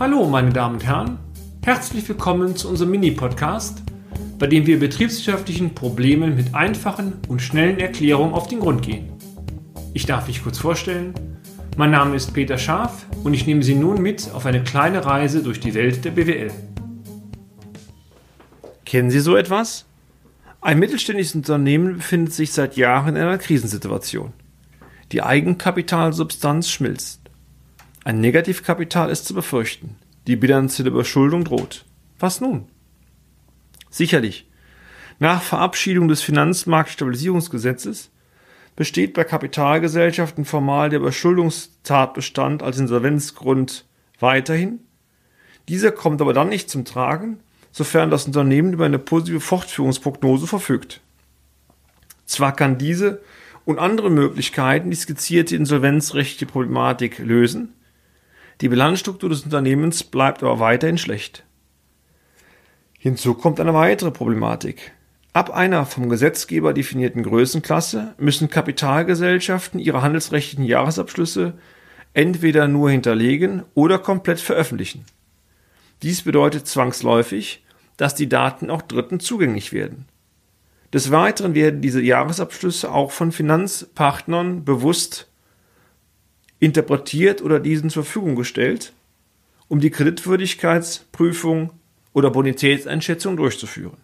Hallo, meine Damen und Herren. Herzlich willkommen zu unserem Mini-Podcast, bei dem wir betriebswirtschaftlichen Problemen mit einfachen und schnellen Erklärungen auf den Grund gehen. Ich darf mich kurz vorstellen. Mein Name ist Peter Scharf und ich nehme Sie nun mit auf eine kleine Reise durch die Welt der BWL. Kennen Sie so etwas? Ein mittelständisches Unternehmen befindet sich seit Jahren in einer Krisensituation. Die Eigenkapitalsubstanz schmilzt. Ein Negativkapital ist zu befürchten. Die bilanzielle Überschuldung droht. Was nun? Sicherlich. Nach Verabschiedung des Finanzmarktstabilisierungsgesetzes besteht bei Kapitalgesellschaften formal der Überschuldungstatbestand als Insolvenzgrund weiterhin. Dieser kommt aber dann nicht zum Tragen, sofern das Unternehmen über eine positive Fortführungsprognose verfügt. Zwar kann diese und andere Möglichkeiten die skizzierte insolvenzrechtliche Problematik lösen, die Bilanzstruktur des Unternehmens bleibt aber weiterhin schlecht. Hinzu kommt eine weitere Problematik. Ab einer vom Gesetzgeber definierten Größenklasse müssen Kapitalgesellschaften ihre handelsrechtlichen Jahresabschlüsse entweder nur hinterlegen oder komplett veröffentlichen. Dies bedeutet zwangsläufig, dass die Daten auch Dritten zugänglich werden. Des Weiteren werden diese Jahresabschlüsse auch von Finanzpartnern bewusst interpretiert oder diesen zur Verfügung gestellt, um die Kreditwürdigkeitsprüfung oder Bonitätseinschätzung durchzuführen.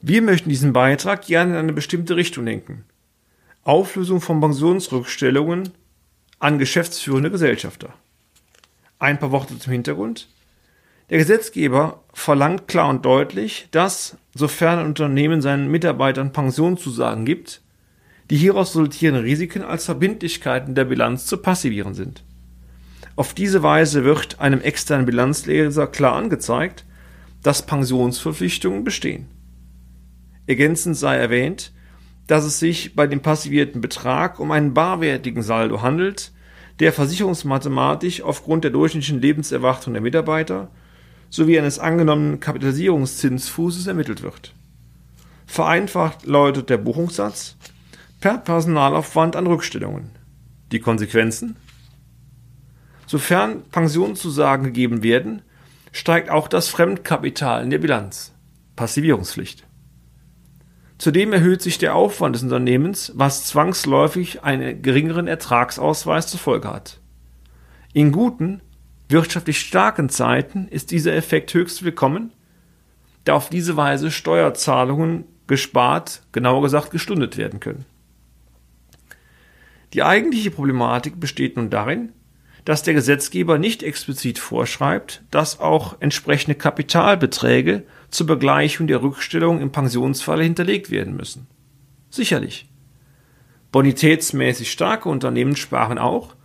Wir möchten diesen Beitrag gerne in eine bestimmte Richtung lenken. Auflösung von Pensionsrückstellungen an geschäftsführende Gesellschafter. Ein paar Worte zum Hintergrund. Der Gesetzgeber verlangt klar und deutlich, dass, sofern ein Unternehmen seinen Mitarbeitern Pensionszusagen gibt, die hieraus resultierenden Risiken als Verbindlichkeiten der Bilanz zu passivieren sind. Auf diese Weise wird einem externen Bilanzleser klar angezeigt, dass Pensionsverpflichtungen bestehen. Ergänzend sei erwähnt, dass es sich bei dem passivierten Betrag um einen barwertigen Saldo handelt, der versicherungsmathematisch aufgrund der durchschnittlichen Lebenserwartung der Mitarbeiter sowie eines angenommenen Kapitalisierungszinsfußes ermittelt wird. Vereinfacht lautet der Buchungssatz per Personalaufwand an Rückstellungen. Die Konsequenzen? Sofern Pensionszusagen gegeben werden, steigt auch das Fremdkapital in der Bilanz. Passivierungspflicht. Zudem erhöht sich der Aufwand des Unternehmens, was zwangsläufig einen geringeren Ertragsausweis zur Folge hat. In guten, wirtschaftlich starken Zeiten ist dieser Effekt höchst willkommen, da auf diese Weise Steuerzahlungen gespart, genauer gesagt gestundet werden können. Die eigentliche Problematik besteht nun darin, dass der Gesetzgeber nicht explizit vorschreibt, dass auch entsprechende Kapitalbeträge zur Begleichung der Rückstellung im Pensionsfalle hinterlegt werden müssen. Sicherlich. Bonitätsmäßig starke Unternehmen sparen auch,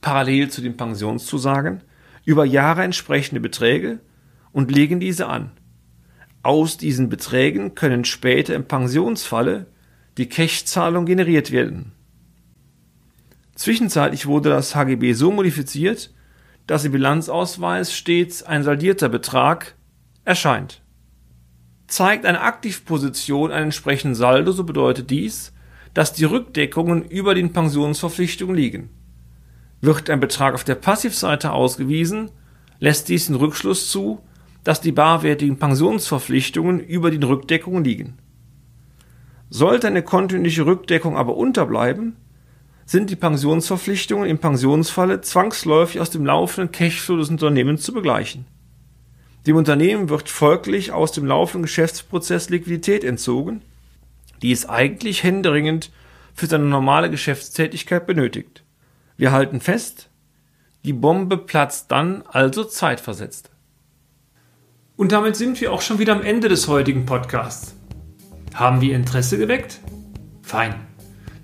parallel zu den Pensionszusagen, über Jahre entsprechende Beträge und legen diese an. Aus diesen Beträgen können später im Pensionsfalle die Cash-Zahlung generiert werden. Zwischenzeitlich wurde das HGB so modifiziert, dass im Bilanzausweis stets ein saldierter Betrag erscheint. Zeigt eine Aktivposition einen entsprechenden Saldo, so bedeutet dies, dass die Rückdeckungen über den Pensionsverpflichtungen liegen. Wird ein Betrag auf der Passivseite ausgewiesen, lässt dies den Rückschluss zu, dass die barwertigen Pensionsverpflichtungen über den Rückdeckungen liegen. Sollte eine kontinuierliche Rückdeckung aber unterbleiben, sind die Pensionsverpflichtungen im Pensionsfalle zwangsläufig aus dem laufenden Cashflow des Unternehmens zu begleichen. Dem Unternehmen wird folglich aus dem laufenden Geschäftsprozess Liquidität entzogen, die es eigentlich händeringend für seine normale Geschäftstätigkeit benötigt. Wir halten fest, die Bombe platzt dann also zeitversetzt. Und damit sind wir auch schon wieder am Ende des heutigen Podcasts. Haben wir Interesse geweckt? Fein